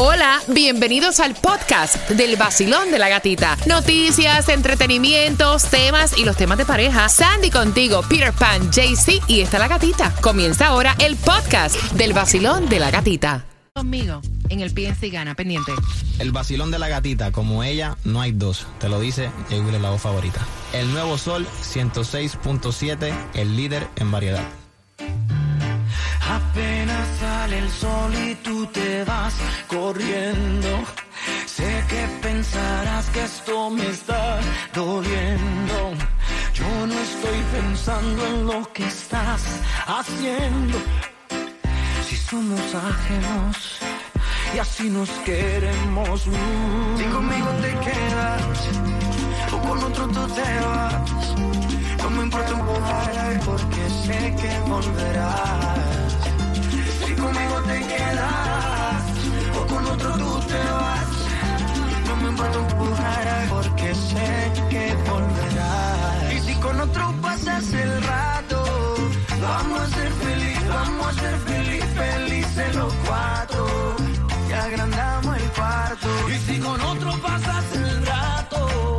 Hola, bienvenidos al podcast del vacilón de la gatita. Noticias, entretenimientos, temas y los temas de pareja. Sandy contigo, Peter Pan, JC y está la gatita. Comienza ahora el podcast del vacilón de la gatita. Conmigo, en el PNC Gana, pendiente. El vacilón de la gatita, como ella, no hay dos. Te lo dice Jay Wheeler, la voz favorita. El nuevo Sol 106.7, el líder en variedad. Apenas sale el sol y tú te vas corriendo. Sé que pensarás que esto me está doliendo. Yo no estoy pensando en lo que estás haciendo. Si somos ajenos y así nos queremos. Si conmigo te quedas o con otro tú te vas. No me importa un porque sé que volverás. Quedas o con otro tú te vas. No me importa poco porque sé que volverás. Y si con otro pasas el rato, vamos a ser felices, vamos a ser feliz, felices los cuatro. Y agrandamos el cuarto. Y si con otro pasas el rato,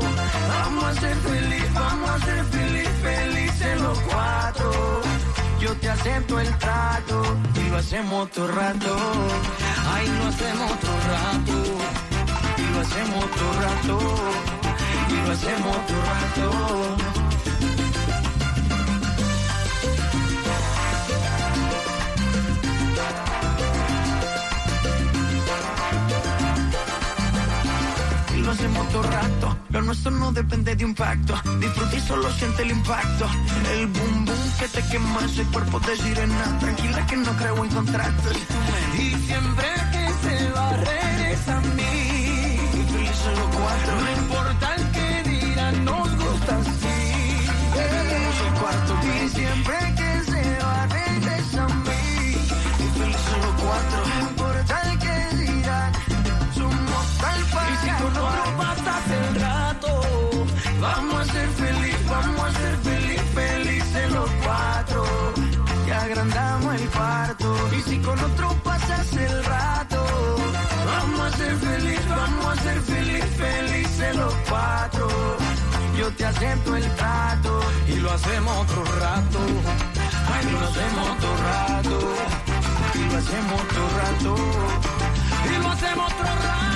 vamos a ser felices, vamos a ser feliz, felices los cuatro. Yo te acepto el trato y lo hacemos otro rato. Ay, lo hacemos otro rato. Y lo hacemos otro rato. Y lo hacemos otro rato. lo hacemos todo rato. Lo nuestro no depende de un pacto. Disfruta y solo siente el impacto. El boom boom que te quema ese cuerpo de sirena. Tranquila que no creo en contratos. Y siempre que se va, regresa a mí. Y felices los cuatro. No importa el que dirán, nos gusta acepto el trato y lo hacemos otro rato. Ay, lo hacemos otro rato. Y lo hacemos otro rato. Y lo hacemos otro rato.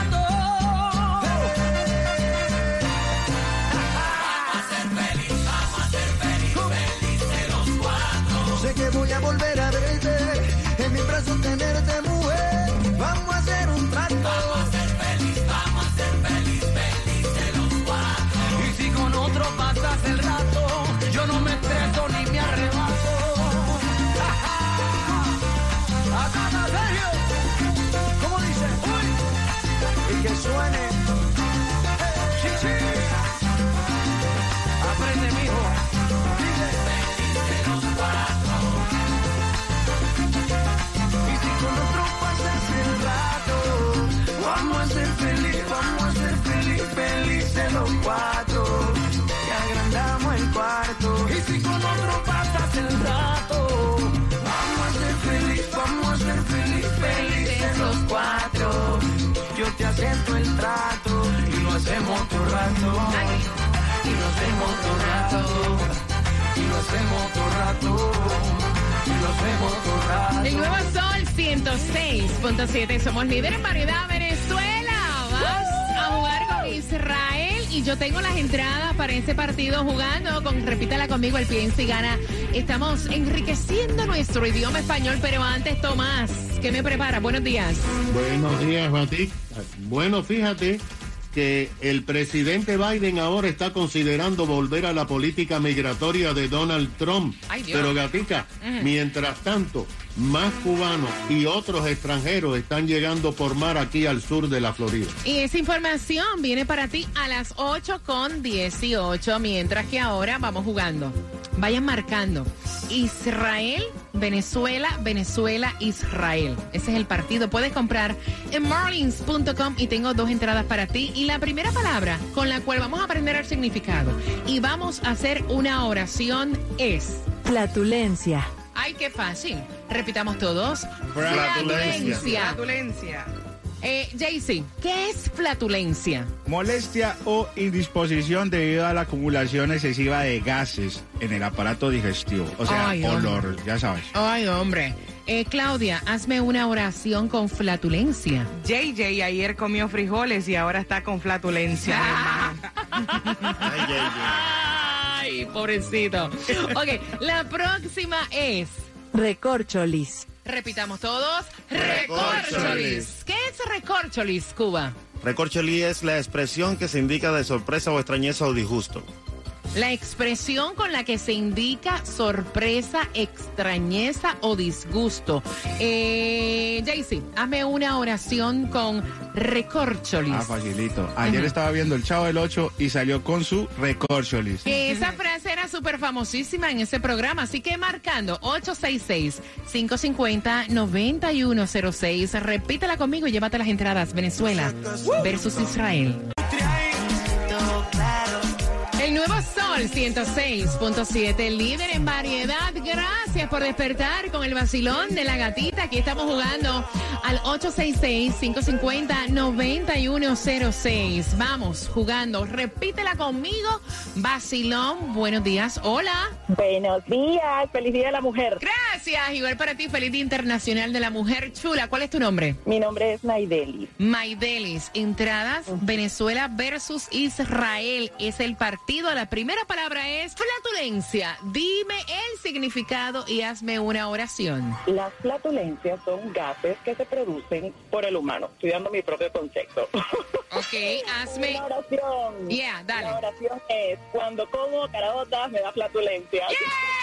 Y otro rato. Y otro rato. El nuevo Sol 106.7. Somos líderes en variedad Venezuela. Vas a jugar con Israel y yo tengo las entradas para ese partido jugando con, repítala conmigo, el PNC gana. Estamos enriqueciendo nuestro idioma español, pero antes, Tomás, ¿qué me prepara? Buenos días. Buenos días, Batik. Bueno, fíjate que el presidente Biden ahora está considerando volver a la política migratoria de Donald Trump. Ay. Pero Gatica, mientras tanto, más cubanos y otros extranjeros están llegando por mar aquí al sur de la Florida. Y esa información viene para ti a las 8 con 18, mientras que ahora vamos jugando. Vayan marcando. Israel, Venezuela, Venezuela, Israel. Ese es el partido. Puedes comprar en marlins.com y tengo dos entradas para ti. Y la primera palabra con la cual vamos a aprender el significado y vamos a hacer una oración es... Flatulencia. Ay, qué fácil. Repitamos todos. Flatulencia. Flatulencia. Eh, Jaycee, ¿qué es flatulencia? Molestia o indisposición debido a la acumulación excesiva de gases en el aparato digestivo. O sea, Ay, olor, ya sabes. Ay, hombre. Eh, Claudia, hazme una oración con flatulencia. JJ ayer comió frijoles y ahora está con flatulencia. Ay, pobrecito. Ok, la próxima es. Recorcholis. Repitamos todos. Recorcholis. ¿Qué es recorcholis, Cuba? Recorcholi es la expresión que se indica de sorpresa o extrañeza o disgusto. La expresión con la que se indica sorpresa, extrañeza o disgusto. Eh, Jaycee, hazme una oración con recorcholis. Ah, facilito. Ayer estaba viendo el Chavo del 8 y salió con su recorcholis. Que esa frase era súper famosísima en ese programa, así que marcando 866-550-9106. Repítela conmigo y llévate las entradas. Venezuela versus Israel. El nuevo Sol 106.7, líder en variedad. Gracias por despertar con el vacilón de la gatita. Aquí estamos jugando al 866-550-9106. Vamos jugando. Repítela conmigo. Vacilón, buenos días. Hola. Buenos días, feliz día de la mujer. Gracias. Igual para ti, feliz Día Internacional de la Mujer Chula. ¿Cuál es tu nombre? Mi nombre es Naideli. Maidelis, entradas Venezuela versus Israel. Es el partido. La primera palabra es flatulencia. Dime el significado y hazme una oración. Las flatulencias son gases que se producen por el humano. Estoy dando mi propio concepto. Ok, hazme. Una oración. Yeah, dale. La oración es cuando como caraotas me da flatulencia. ¡Yeah!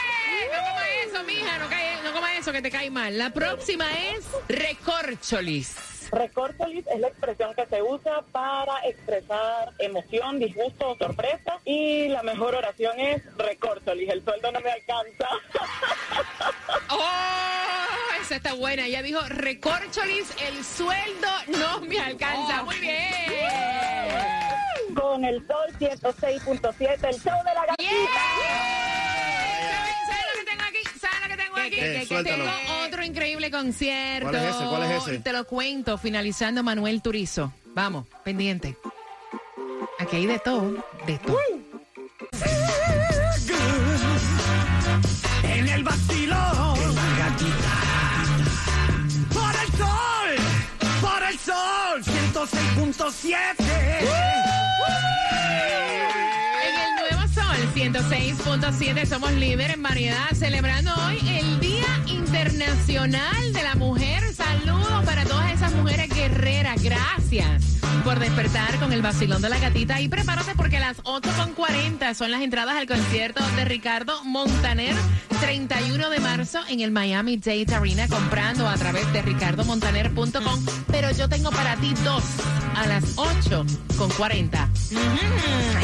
No coma eso, mija. No, cae- no coma eso que te cae mal. La próxima es recorcholis. Recorcholis es la expresión que se usa para expresar emoción, disgusto o sorpresa. Y la mejor oración es recorcholis. El sueldo no me alcanza. ¡Oh! Esa está buena. Ella dijo recorcholis, el sueldo no me alcanza. Muy bien. Con el sol 106.7, el show de la gatita. ¿Sabes que? Que- que Suéltalo. tengo otro increíble concierto. ¿Cuál es ese? ¿Cuál es ese? Te lo cuento, finalizando Manuel Turizo. Vamos, pendiente. Aquí hay de todo, de todo. En el vacilón. Por el sol. Por el sol. 106.7. 106.7 somos líder en variedad, celebrando hoy el Día Internacional de la Mujer. Saludos para todas esas mujeres guerreras. Gracias por despertar con el vacilón de la gatita. Y prepárate porque a las 8.40 son las entradas al concierto de Ricardo Montaner, 31 de marzo en el Miami Dade Arena, comprando a través de ricardomontaner.com. Pero yo tengo para ti dos a las 8.40.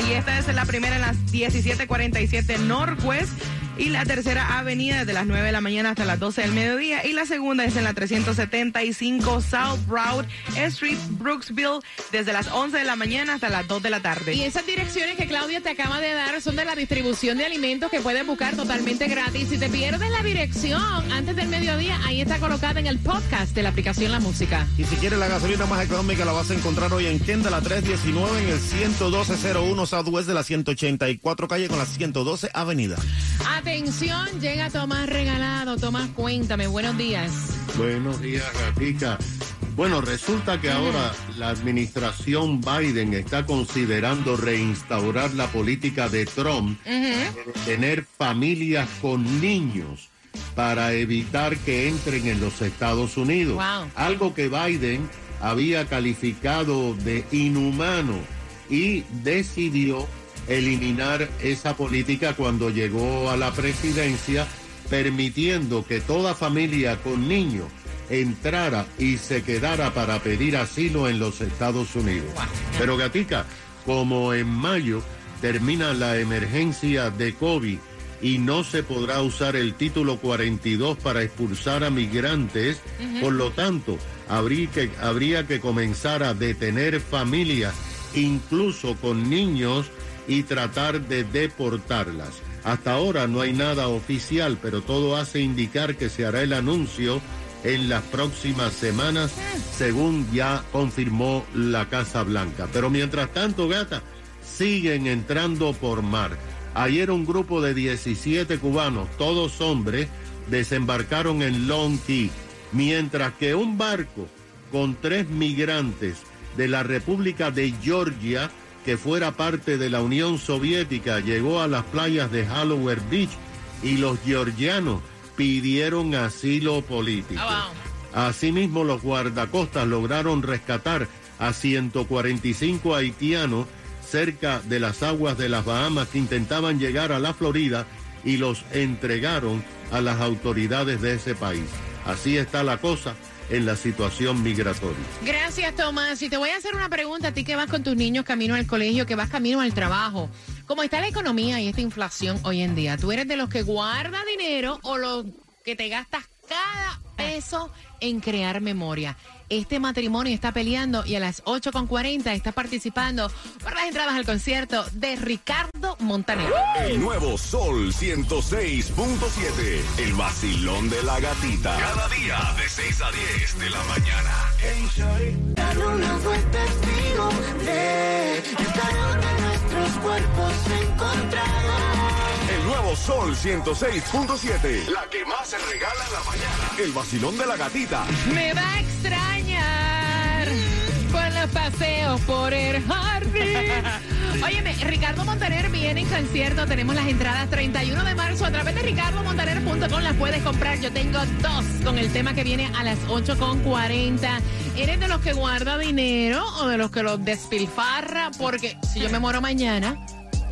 Y esta es la primera en las 1747 Northwest y la tercera avenida desde las 9 de la mañana hasta las 12 del mediodía y la segunda es en la 375 South Broad Street, Brooksville, desde las 11 de la mañana hasta las 2 de la tarde. Y esas direcciones que Claudia te acaba de dar son de la distribución de alimentos que puedes buscar totalmente gratis. Si te pierdes la dirección antes del mediodía, ahí está colocada en el podcast de la aplicación La Música. Y si quieres la gasolina más económica, la vas a encontrar hoy en Kendall, la 319 en el 11201 Southwest de la 184 calle con la 112 avenida. Atención, llega Tomás Regalado. Tomás, cuéntame, buenos días. Buenos días, Gatica. Bueno, resulta que ahora la administración Biden está considerando reinstaurar la política de Trump tener familias con niños para evitar que entren en los Estados Unidos. Wow. Algo que Biden había calificado de inhumano y decidió eliminar esa política cuando llegó a la presidencia, permitiendo que toda familia con niños entrara y se quedara para pedir asilo en los Estados Unidos. Pero Gatica, como en mayo termina la emergencia de COVID y no se podrá usar el título 42 para expulsar a migrantes, por lo tanto, habría que, habría que comenzar a detener familias, incluso con niños, y tratar de deportarlas. Hasta ahora no hay nada oficial, pero todo hace indicar que se hará el anuncio en las próximas semanas, según ya confirmó la Casa Blanca. Pero mientras tanto, gata, siguen entrando por mar. Ayer un grupo de 17 cubanos, todos hombres, desembarcaron en Long Key, mientras que un barco con tres migrantes de la República de Georgia, que fuera parte de la Unión Soviética, llegó a las playas de Halloween Beach y los georgianos pidieron asilo político. Asimismo, los guardacostas lograron rescatar a 145 haitianos cerca de las aguas de las Bahamas que intentaban llegar a la Florida y los entregaron a las autoridades de ese país. Así está la cosa en la situación migratoria. Gracias, Tomás. Y te voy a hacer una pregunta a ti que vas con tus niños camino al colegio, que vas camino al trabajo. ¿Cómo está la economía y esta inflación hoy en día? ¿Tú eres de los que guarda dinero o los que te gastas cada peso en crear memoria? Este matrimonio está peleando y a las 8.40 está participando por las entradas al concierto de Ricardo Montaner. El nuevo Sol 106.7. El vacilón de la gatita. Cada día de 6 a 10 de la mañana. Testigo de el calor de nuestros cuerpos encontrados. El nuevo Sol 106.7. La que más se regala en la mañana. El vacilón de la gatita. Me va a extrañar paseos por el jardín. Óyeme, Ricardo Montaner viene en concierto. Tenemos las entradas 31 de marzo a través de ricardomontaner.com. Las puedes comprar. Yo tengo dos con el tema que viene a las 8.40. ¿Eres de los que guarda dinero o de los que lo despilfarra? Porque si yo me muero mañana.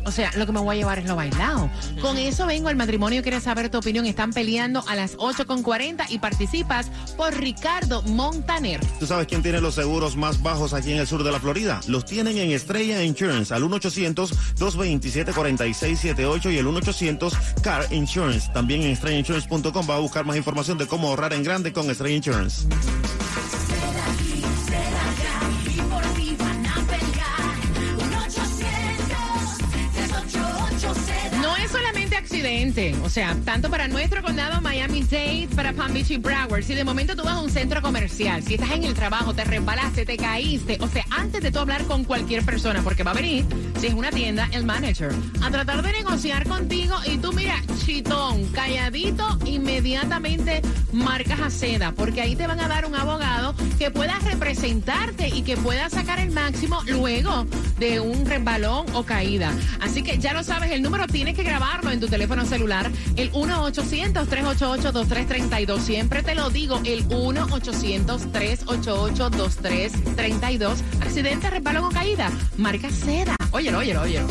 O sea, lo que me voy a llevar es lo bailado. Con eso vengo al matrimonio. ¿Quieres saber tu opinión? Están peleando a las 8.40 y participas por Ricardo Montaner. ¿Tú sabes quién tiene los seguros más bajos aquí en el sur de la Florida? Los tienen en Estrella Insurance al 1-800-227-4678 y el 1-800-CAR Insurance. También en estrellainsurance.com va a buscar más información de cómo ahorrar en grande con Estrella Insurance. O sea, tanto para nuestro condado Miami-Dade, para Palm Beach y Broward. Si de momento tú vas a un centro comercial, si estás en el trabajo, te resbalaste, te caíste, o sea, antes de tú hablar con cualquier persona, porque va a venir, si es una tienda, el manager, a tratar de negociar contigo y tú mira, chitón, calladito, inmediatamente marcas a seda, porque ahí te van a dar un abogado que pueda representarte y que pueda sacar el máximo luego de un resbalón o caída. Así que ya lo sabes, el número tienes que grabarlo en tu teléfono celular, el 1-800-388-2332. Siempre te lo digo, el 1-800-388-2332. Accidente, resbalón o caída, marca seda. Óyelo, óyelo, óyelo.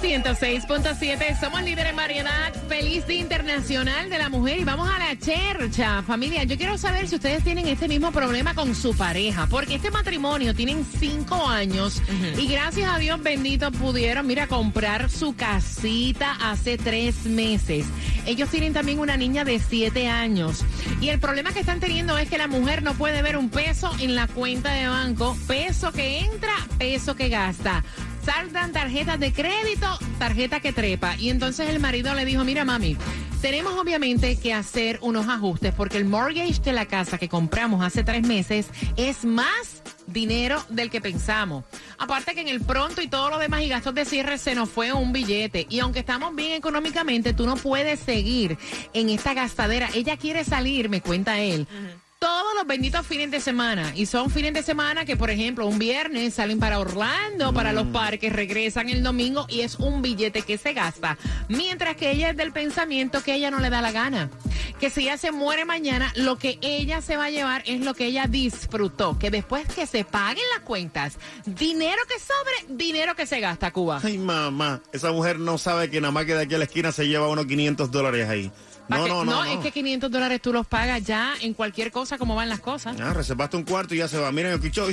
106.7 somos líderes en variedad. Feliz Día Internacional de la Mujer y vamos a la chercha. Familia, yo quiero saber si ustedes tienen este mismo problema con su pareja, porque este matrimonio tienen cinco años y gracias a Dios bendito pudieron, mira, comprar su casita hace tres meses. Ellos tienen también una niña de siete años y el problema que están teniendo es que la mujer no puede ver un peso en la cuenta de banco, peso que entra, peso que gasta saldan tarjetas de crédito, tarjeta que trepa. Y entonces el marido le dijo, mira mami, tenemos obviamente que hacer unos ajustes porque el mortgage de la casa que compramos hace tres meses es más dinero del que pensamos. Aparte que en el pronto y todo lo demás y gastos de cierre se nos fue un billete. Y aunque estamos bien económicamente, tú no puedes seguir en esta gastadera. Ella quiere salir, me cuenta él todos los benditos fines de semana. Y son fines de semana que, por ejemplo, un viernes salen para Orlando, para los parques, regresan el domingo y es un billete que se gasta. Mientras que ella es del pensamiento que ella no le da la gana. Que si ella se muere mañana, lo que ella se va a llevar es lo que ella disfrutó. Que después que se paguen las cuentas, dinero que sobre, dinero que se gasta, Cuba. Ay, mamá, esa mujer no sabe que nada más que de aquí a la esquina se lleva unos 500 dólares ahí. No, que- no, no, no. es que 500 dólares tú los pagas ya en cualquier cosa como van las cosas. Ah, reservaste un cuarto y ya se va. Miren el quicho.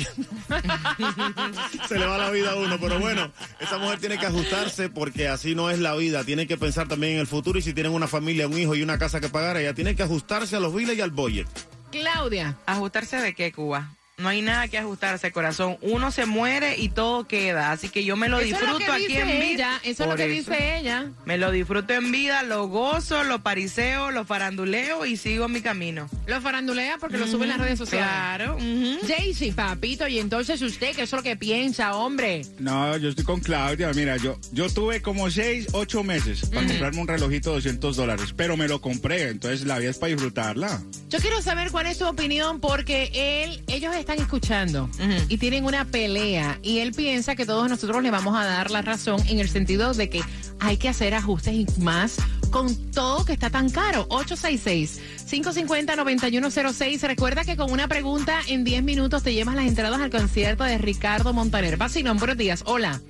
se le va la vida a uno. Pero bueno, esa mujer tiene que ajustarse porque así no es la vida. Tiene que pensar también en el futuro y si tienen una familia, un hijo y una casa que pagar, ella tiene que ajustarse a los biles y al budget. Claudia. ¿Ajustarse de qué, Cuba? No hay nada que ajustarse, corazón. Uno se muere y todo queda. Así que yo me lo Eso es lo disfruto aquí en vida. ella, eso es lo que dice ella. Me lo disfruto en vida, lo gozo, lo pariseo, lo faranduleo y sigo mi camino. Lo farandulea porque lo sube en las redes sociales. Claro. ujú. Jaycee, papito, y entonces usted, ¿qué es lo que piensa, hombre? No, yo estoy con Claudia. Mira, yo, yo tuve como seis, ocho meses para comprarme un relojito de 200 dólares, pero me lo compré, entonces la vida es para disfrutarla. Yo quiero saber cuál es tu opinión porque él, ellos están escuchando y tienen una pelea y él piensa que todos nosotros le vamos a dar la razón en el sentido de que hay que hacer ajustes y más con todo que está tan caro. 866-550-9106. Recuerda que con una pregunta en 10 minutos te llevas las entradas al concierto de Ricardo Montaner. Vacilón, buenos días. Hola.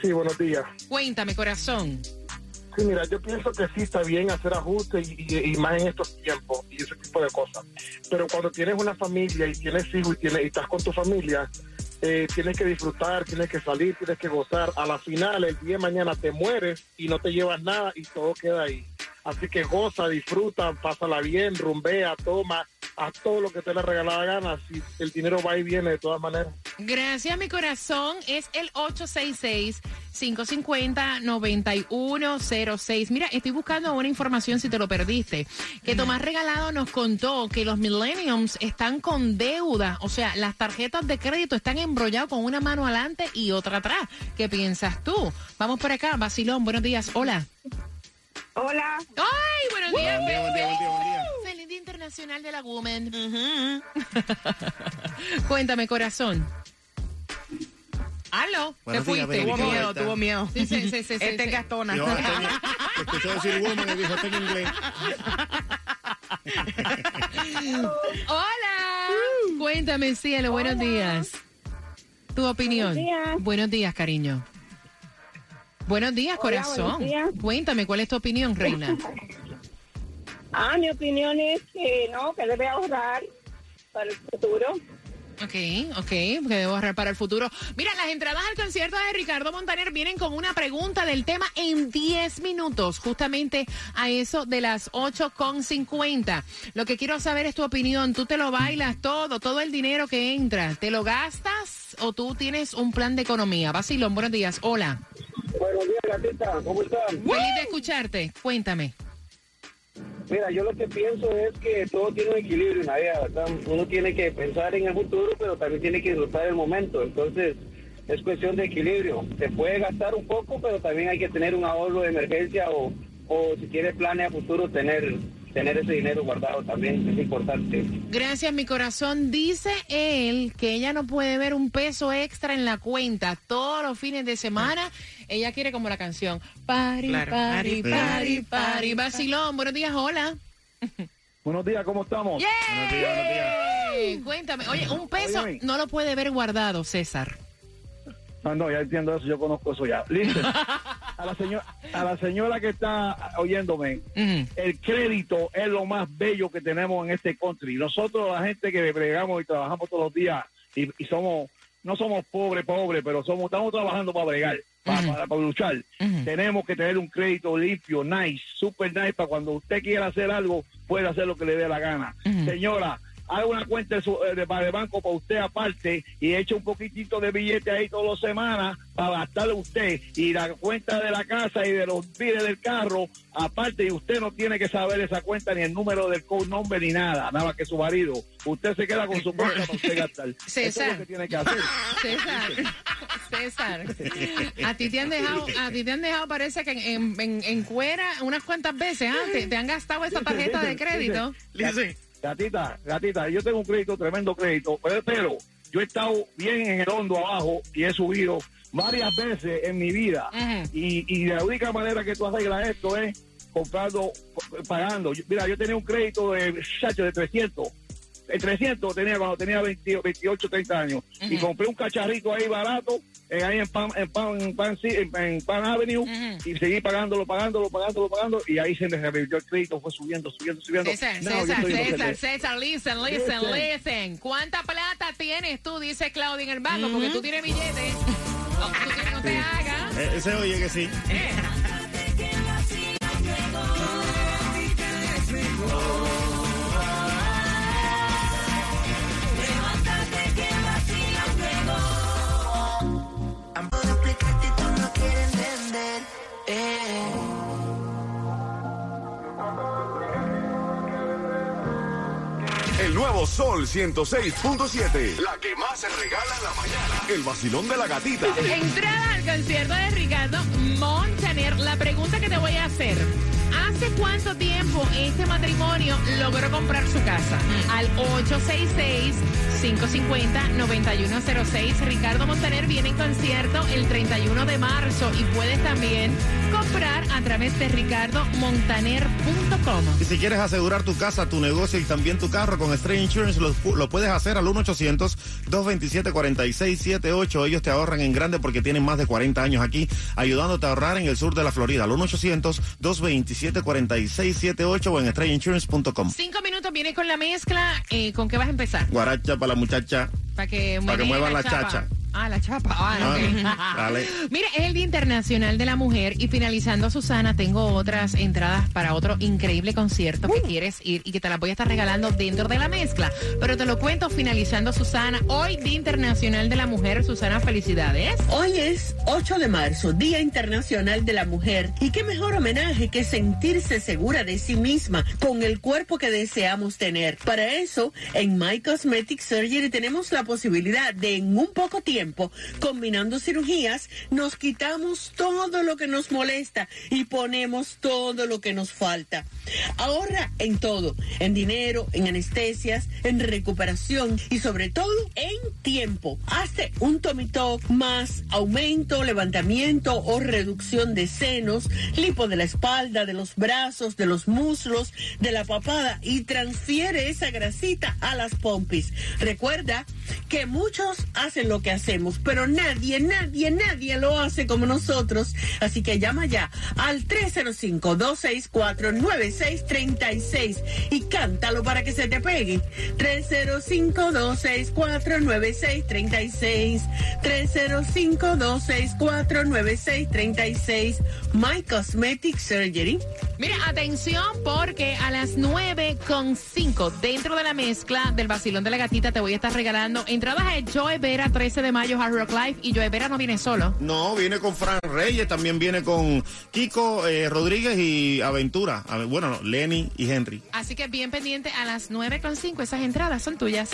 Sí, buenos días. Cuéntame, corazón. Sí, mira, yo pienso que sí está bien hacer ajustes y, más en estos tiempos y ese tipo de cosas. Pero cuando tienes una familia y tienes hijos y, tienes, y estás con tu familia, eh, tienes que disfrutar, tienes que salir, tienes que gozar. A la final, el día de mañana te mueres y no te llevas nada y todo queda ahí. Así que goza, disfruta, pásala bien, rumbea, toma, haz todo lo que te le regalada gana. Si el dinero va y viene de todas maneras. Gracias, mi corazón. Es el 866-550-9106. Mira, estoy buscando una información si te lo perdiste. Que Tomás Regalado nos contó que los millenniums están con deuda. O sea, las tarjetas de crédito están embrolladas con una mano adelante y otra atrás. ¿Qué piensas tú? Vamos por acá, Basilón. Buenos días. Hola. Hola. ¡Ay, buenos días, Buen día, buen día, buen día, buen día. Feliz Día Internacional de la Woman. Cuéntame, corazón. ¿Aló? ¿Te días, fuiste? Tuvo ¿Cómo miedo, está? tuvo miedo. Sí, sí, sí, sí, sí, Este sí. es Gastona. Yo escuché decir woman y dijo, está en inglés. Hola. Cuéntame, cielo, buenos días. Tu opinión. Buenos días. Buenos días, cariño. Buenos días, Hola, corazón. buenos días. Cuéntame, ¿cuál es tu opinión, reina? Ah, mi opinión es que no, que debe ahorrar para el futuro. Ok, ok, que debo ahorrar para el futuro. Mira, las entradas al concierto de Ricardo Montaner vienen con una pregunta del tema en 10 minutos, justamente a eso de las 8.50. Lo que quiero saber es tu opinión. ¿Tú te lo bailas todo, todo el dinero que entra? ¿Te lo gastas o tú tienes un plan de economía? Basilón, buenos días. Hola. Buenos días, gatita. ¿Cómo están? Feliz de escucharte. Cuéntame. Mira, yo lo que pienso es que todo tiene un equilibrio en la vida, ¿verdad? Uno tiene que pensar en el futuro, pero también tiene que disfrutar el momento. Entonces, es cuestión de equilibrio. Se puede gastar un poco, pero también hay que tener un ahorro de emergencia o, o si quieres planes a futuro, tener, tener ese dinero guardado también. Es importante. Gracias, mi corazón. Dice él que ella no puede ver un peso extra en la cuenta todos los fines de semana. Ella quiere como la canción. Pari, Claro. pari, Pari, pari. Vacilón, buenos días, hola. Buenos días, ¿cómo estamos? Buenos días, buenos días. Cuéntame, oye, un peso Óyeme. no lo puede ver guardado, César. Ah, no, ya entiendo eso, yo conozco eso ya. Listo. A la, señora, a la señora que está oyéndome, el crédito es lo más bello que tenemos en este country. Nosotros, la gente que bregamos y trabajamos todos los días y, y somos, no somos pobres, pobres, pero somos, estamos trabajando para bregar, para, para, para luchar. Tenemos que tener un crédito limpio, nice, super nice, para cuando usted quiera hacer algo, pueda hacer lo que le dé la gana. Señora, haga una cuenta de, su- eh, de, de banco para usted aparte y eche un poquitito de billete ahí todas las semanas para gastarle usted y la cuenta de la casa y de los biles del carro aparte y usted no tiene que saber esa cuenta ni el número del code number ni nada, nada más que su marido. Usted se queda con su cuenta para usted gastar. Eso es César. lo que tiene que hacer. César, César, a ti te han dejado, a ti te han dejado parece que en, en, en cuera unas cuantas veces, ¿ah? te, te han gastado esa tarjeta de crédito. Listen. Gatita, gatita, yo tengo un crédito, tremendo crédito, pero, pero yo he estado bien en el hondo abajo y he subido varias veces en mi vida. Y, y la única manera que tú arreglas esto es comprando, pagando. Mira, yo tenía un crédito de, de 300. El 300 tenía cuando tenía 20 28, 30 años. Y Ujú. compré un cacharrito ahí barato, eh, ahí en Pan, en Pan, en Pan, en, en Pan Avenue, Ujú. y seguí pagándolo, pagándolo, pagándolo, pagando, y ahí se me revirtió el crédito, fue subiendo, subiendo, subiendo. César, No, César, César. César, listen, listen, Listen. listen. ¿Cuánta plata tienes tú, dice Claudia en el banco? Porque tú tienes billetes. No, tú tienes, no te hagas. Eh, ese oye que sí. Levántate Sol 106.7. La que más se regala en la mañana. El vacilón de la gatita. Entrada al concierto de Ricardo Montaner. La pregunta que te voy a hacer. ¿Hace cuánto tiempo este matrimonio logró comprar su casa? Al 866-550-9106. Ricardo Montaner viene en concierto el 31 de marzo y puedes también comprar a través de ricardomontaner.com. Y si quieres asegurar tu casa, tu negocio y también tu carro con Stray Insurance, lo, lo puedes hacer al 1-800-227-4678. Ellos te ahorran en grande porque tienen más de 40 años aquí ayudándote a ahorrar en el sur de la Florida. Al 1-800-227-4678 o en StrayInsurance.com. Cinco minutos viene con la mezcla. Eh, ¿Con qué vas a empezar? Guaracha para la muchacha. Para que, muevan la chacha. Ah, la chapa. Ah. Ah, dale. Mira, es el Día Internacional de la Mujer y finalizando, Susana, tengo otras entradas para otro increíble concierto que quieres ir y que te las voy a estar regalando dentro de la mezcla. Pero te lo cuento finalizando, Susana. Hoy, Día Internacional de la Mujer. Susana, felicidades. Hoy es 8 de marzo, Día Internacional de la Mujer. Y qué mejor homenaje que sentirse segura de sí misma con el cuerpo que deseamos tener. Para eso, en My Cosmetic Surgery tenemos la posibilidad de en un poco tiempo, combinando cirugías, nos quitamos todo lo que nos molesta y ponemos todo lo que nos falta. Ahorra en todo, en dinero, en anestesias, en recuperación y sobre todo en tiempo. Hazte un Talk más aumento, levantamiento o reducción de senos, lipo de la espalda, de los brazos, de los muslos, de la papada y transfiere esa grasita a las pompis. Recuerda que muchos hacen lo que hacemos, pero nadie, nadie, nadie lo hace como nosotros. Así que llama ya al 305-264-9636 y cántalo para que se te pegue. 305-264-9636. 305-264-9636. My Cosmetic Surgery. Mira, atención porque a las 9 con 5 dentro de la mezcla del vacilón de la gatita te voy a estar regalando entradas a Joe Vera 13 de mayo Hard Rock Live y Joe Vera no viene solo. No, viene con Fran Reyes, también viene con Kiko eh, Rodríguez y Aventura. A ver, Bueno, no, Lenny y Henry. Así que bien pendiente a las 9 con 5 esas entradas son tuyas.